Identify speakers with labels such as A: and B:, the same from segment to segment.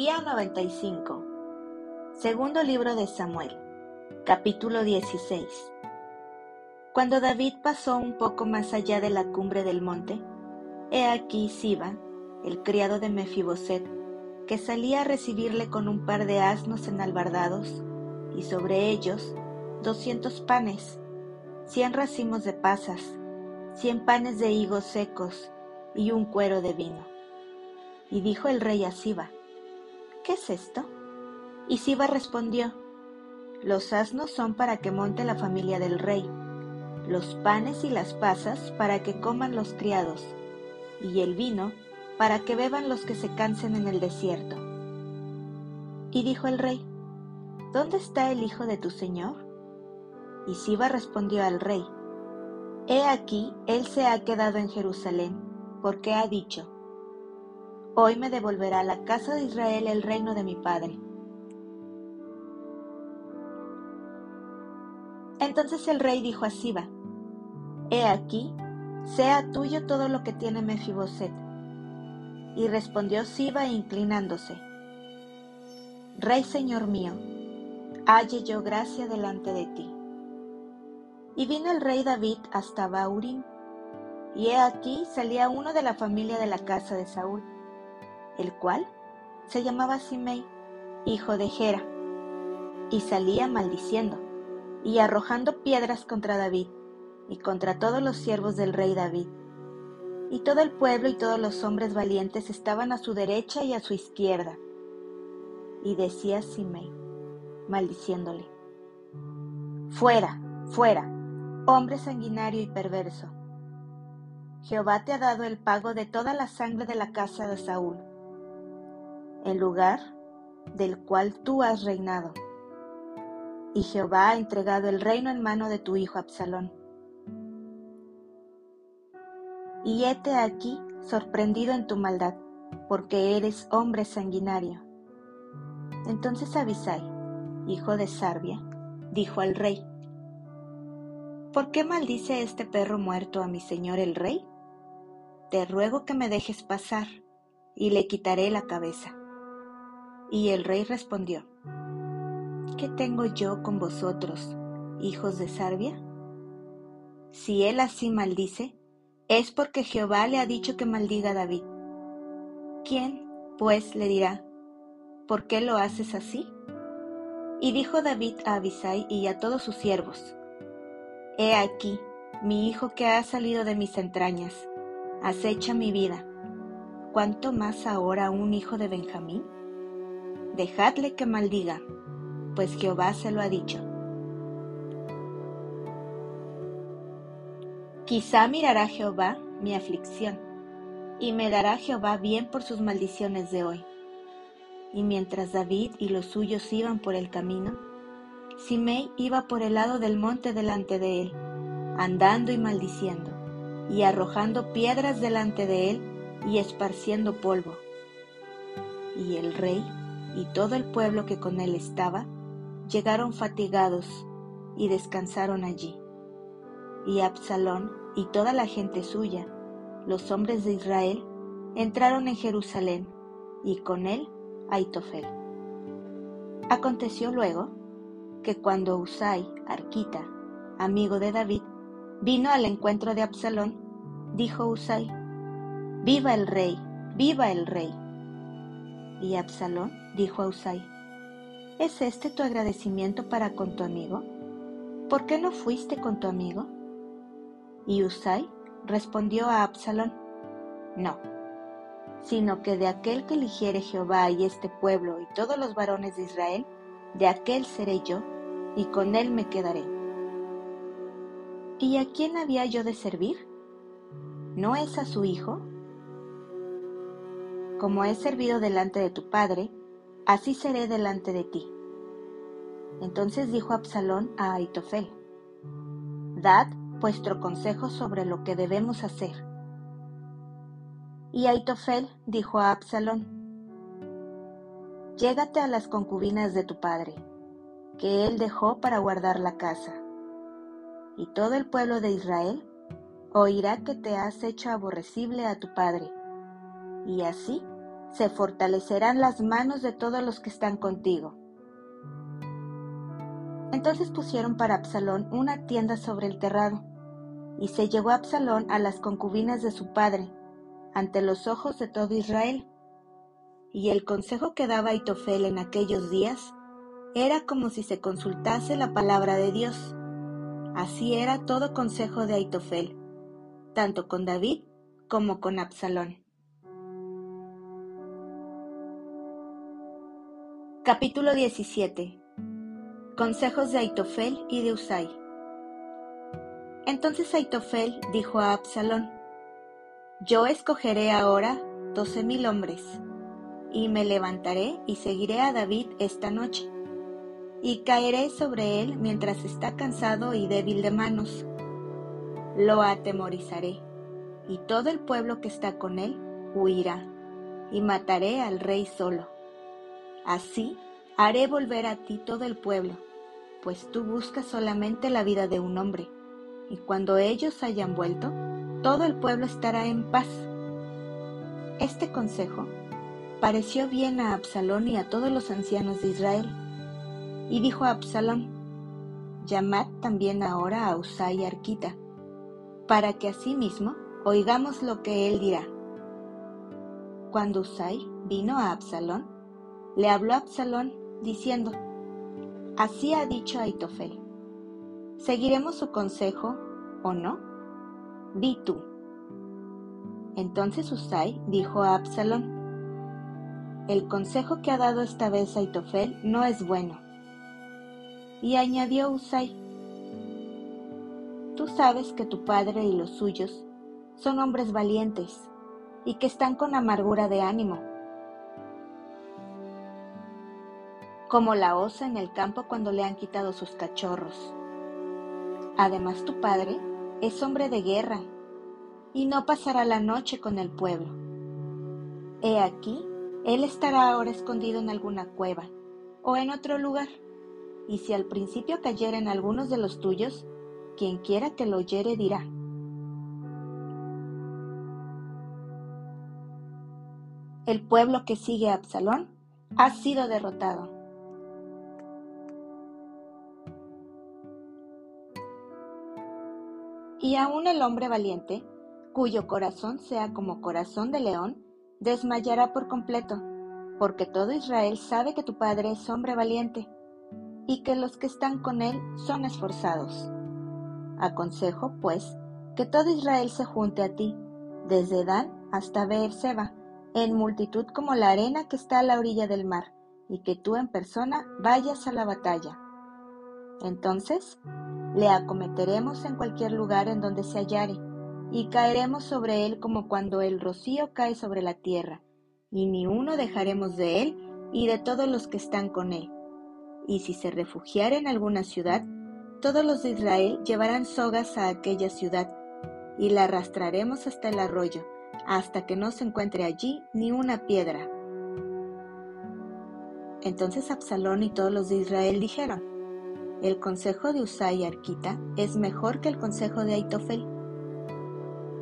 A: Día 95. Segundo libro de Samuel. Capítulo 16. Cuando David pasó un poco más allá de la cumbre del monte, he aquí Siba, el criado de Mefiboset, que salía a recibirle con un par de asnos enalbardados, y sobre ellos doscientos panes, cien racimos de pasas, cien panes de higos secos y un cuero de vino. Y dijo el rey a Siba, ¿qué es esto? Y Siba respondió, los asnos son para que monte la familia del rey, los panes y las pasas para que coman los criados, y el vino para que beban los que se cansen en el desierto. Y dijo el rey, ¿Dónde está el hijo de tu señor? Y Siba respondió al rey, He aquí, él se ha quedado en Jerusalén, porque ha dicho, Hoy me devolverá la casa de Israel el reino de mi padre. Entonces el rey dijo a Siba, He aquí, sea tuyo todo lo que tiene Mefiboset. Y respondió Siba inclinándose, Rey señor mío, halle yo gracia delante de ti. Y vino el rey David hasta Baurim, y he aquí salía uno de la familia de la casa de Saúl el cual se llamaba Simei, hijo de Gera, y salía maldiciendo y arrojando piedras contra David y contra todos los siervos del rey David. Y todo el pueblo y todos los hombres valientes estaban a su derecha y a su izquierda. Y decía Simei, maldiciéndole, Fuera, fuera, hombre sanguinario y perverso. Jehová te ha dado el pago de toda la sangre de la casa de Saúl el lugar del cual tú has reinado. Y Jehová ha entregado el reino en mano de tu hijo Absalón. Y hete aquí sorprendido en tu maldad, porque eres hombre sanguinario. Entonces Abisai, hijo de Sarbia, dijo al rey, ¿Por qué maldice este perro muerto a mi señor el rey? Te ruego que me dejes pasar, y le quitaré la cabeza. Y el rey respondió, ¿qué tengo yo con vosotros, hijos de Sarbia? Si él así maldice, es porque Jehová le ha dicho que maldiga a David. ¿Quién, pues, le dirá, ¿por qué lo haces así? Y dijo David a Abisai y a todos sus siervos, He aquí, mi hijo que ha salido de mis entrañas, acecha mi vida. ¿Cuánto más ahora un hijo de Benjamín? Dejadle que maldiga, pues Jehová se lo ha dicho. Quizá mirará Jehová mi aflicción, y me dará Jehová bien por sus maldiciones de hoy. Y mientras David y los suyos iban por el camino, Simei iba por el lado del monte delante de él, andando y maldiciendo, y arrojando piedras delante de él y esparciendo polvo. Y el rey y todo el pueblo que con él estaba, llegaron fatigados y descansaron allí. Y Absalón y toda la gente suya, los hombres de Israel, entraron en Jerusalén, y con él Aitofel. Aconteció luego que cuando Usai, Arquita, amigo de David, vino al encuentro de Absalón, dijo Usai, Viva el rey, viva el rey. Y Absalón dijo a Usai, ¿es este tu agradecimiento para con tu amigo? ¿Por qué no fuiste con tu amigo? Y Usai respondió a Absalón, no, sino que de aquel que eligiere Jehová y este pueblo y todos los varones de Israel, de aquel seré yo, y con él me quedaré. ¿Y a quién había yo de servir? ¿No es a su hijo? Como he servido delante de tu padre, así seré delante de ti. Entonces dijo Absalón a Aitofel, Dad vuestro consejo sobre lo que debemos hacer. Y Aitofel dijo a Absalón, Llégate a las concubinas de tu padre, que él dejó para guardar la casa, y todo el pueblo de Israel oirá que te has hecho aborrecible a tu padre y así se fortalecerán las manos de todos los que están contigo. Entonces pusieron para Absalón una tienda sobre el terrado, y se llevó Absalón a las concubinas de su padre, ante los ojos de todo Israel. Y el consejo que daba Aitofel en aquellos días era como si se consultase la palabra de Dios. Así era todo consejo de Aitofel, tanto con David como con Absalón. Capítulo 17 Consejos de Aitofel y de Usai. Entonces Aitofel dijo a Absalón, Yo escogeré ahora doce mil hombres, y me levantaré y seguiré a David esta noche, y caeré sobre él mientras está cansado y débil de manos. Lo atemorizaré, y todo el pueblo que está con él huirá, y mataré al rey solo Así haré volver a ti todo el pueblo, pues tú buscas solamente la vida de un hombre, y cuando ellos hayan vuelto, todo el pueblo estará en paz. Este consejo pareció bien a Absalón y a todos los ancianos de Israel. Y dijo a Absalón, llamad también ahora a Usai Arquita, para que asimismo oigamos lo que él dirá. Cuando Usai vino a Absalón, le habló Absalón diciendo, Así ha dicho Aitofel, ¿seguiremos su consejo o no? Di tú. Entonces Usai dijo a Absalón, El consejo que ha dado esta vez Aitofel no es bueno. Y añadió Usai, Tú sabes que tu padre y los suyos son hombres valientes y que están con amargura de ánimo como la osa en el campo cuando le han quitado sus cachorros. Además tu padre es hombre de guerra y no pasará la noche con el pueblo. He aquí, él estará ahora escondido en alguna cueva o en otro lugar, y si al principio cayeren algunos de los tuyos, quien quiera que lo oyere dirá. El pueblo que sigue a Absalón ha sido derrotado. Y aun el hombre valiente, cuyo corazón sea como corazón de león, desmayará por completo, porque todo Israel sabe que tu padre es hombre valiente, y que los que están con él son esforzados. Aconsejo, pues, que todo Israel se junte a ti, desde Dan hasta Beerseba, en multitud como la arena que está a la orilla del mar, y que tú en persona vayas a la batalla. Entonces le acometeremos en cualquier lugar en donde se hallare, y caeremos sobre él como cuando el rocío cae sobre la tierra, y ni uno dejaremos de él y de todos los que están con él. Y si se refugiara en alguna ciudad, todos los de Israel llevarán sogas a aquella ciudad, y la arrastraremos hasta el arroyo, hasta que no se encuentre allí ni una piedra. Entonces Absalón y todos los de Israel dijeron, el consejo de Usai Arquita es mejor que el consejo de Aitofel,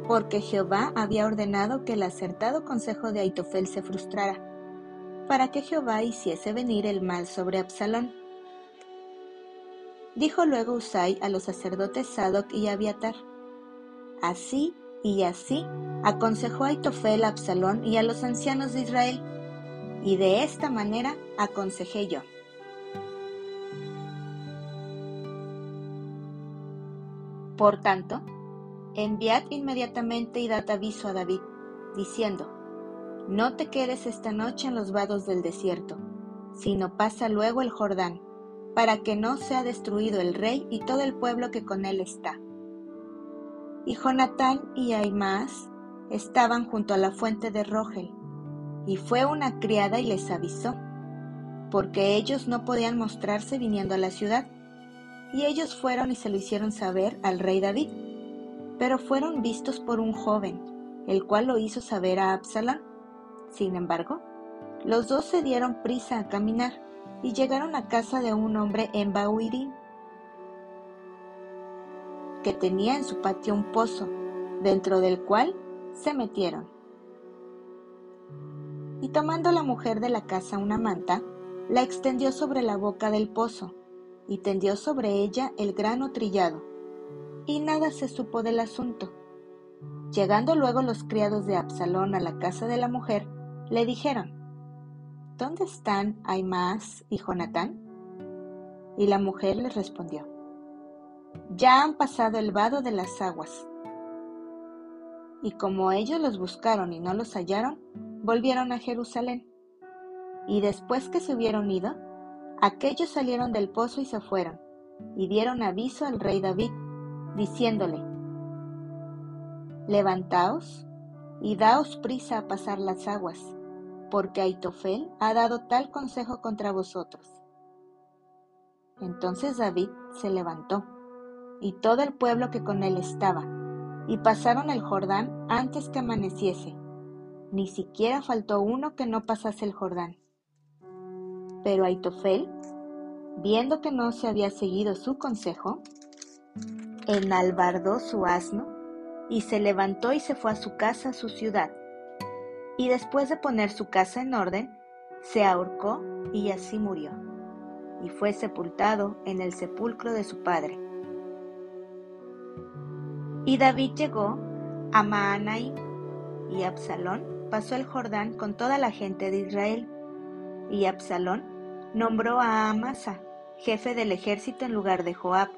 A: porque Jehová había ordenado que el acertado consejo de Aitofel se frustrara, para que Jehová hiciese venir el mal sobre Absalón. Dijo luego Usai a los sacerdotes Sadoc y Abiatar, Así y así aconsejó Aitofel a Absalón y a los ancianos de Israel, y de esta manera aconsejé yo. Por tanto, enviad inmediatamente y dad aviso a David, diciendo, No te quedes esta noche en los vados del desierto, sino pasa luego el Jordán, para que no sea destruido el rey y todo el pueblo que con él está. Y Jonatán y Aimaas estaban junto a la fuente de Rogel, y fue una criada y les avisó, porque ellos no podían mostrarse viniendo a la ciudad y ellos fueron y se lo hicieron saber al rey David. Pero fueron vistos por un joven, el cual lo hizo saber a Absalón. Sin embargo, los dos se dieron prisa a caminar y llegaron a casa de un hombre en Bauirín, que tenía en su patio un pozo, dentro del cual se metieron. Y tomando la mujer de la casa una manta, la extendió sobre la boca del pozo, y tendió sobre ella el grano trillado. Y nada se supo del asunto. Llegando luego los criados de Absalón a la casa de la mujer, le dijeron, ¿Dónde están Aimaas y Jonatán? Y la mujer les respondió, Ya han pasado el vado de las aguas. Y como ellos los buscaron y no los hallaron, volvieron a Jerusalén. Y después que se hubieron ido, aquellos salieron del pozo y se fueron, y dieron aviso al rey David, diciéndole, Levantaos y daos prisa a pasar las aguas, porque Aitofel ha dado tal consejo contra vosotros. Entonces David se levantó, y todo el pueblo que con él estaba, y pasaron el Jordán antes que amaneciese. Ni siquiera faltó uno que no pasase el Jordán. Pero Aitofel, viendo que no se había seguido su consejo, enalbardó su asno y se levantó y se fue a su casa, a su ciudad. Y después de poner su casa en orden, se ahorcó y así murió y fue sepultado en el sepulcro de su padre. Y David llegó a Maanaim, y Absalón pasó el Jordán con toda la gente de Israel. Y Absalón nombró a Amasa, jefe del ejército en lugar de Joab.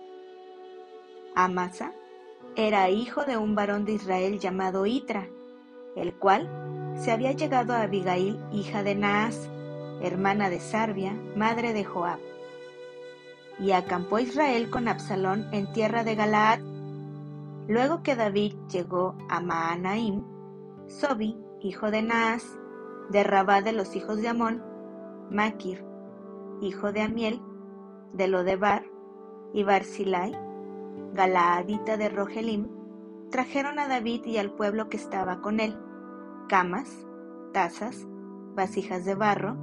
A: Amasa era hijo de un varón de Israel llamado Itra, el cual se había llegado a Abigail, hija de Naas, hermana de Sarbia, madre de Joab. Y acampó Israel con Absalón en tierra de Galaad. Luego que David llegó a Maanaim, Sobi, hijo de Naas, de Rabá de los hijos de Amón, Maquir, hijo de Amiel, de Lodebar, y Barzilai, Galaadita de Rogelim, trajeron a David y al pueblo que estaba con él, camas, tazas, vasijas de barro,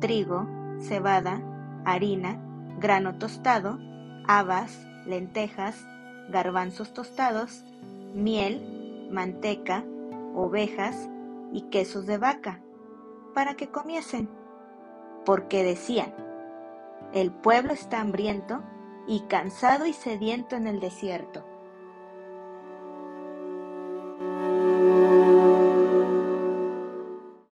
A: trigo, cebada, harina, grano tostado, habas, lentejas, garbanzos tostados, miel, manteca, ovejas y quesos de vaca, para que comiesen, porque decían, el pueblo está hambriento y cansado y sediento en el desierto.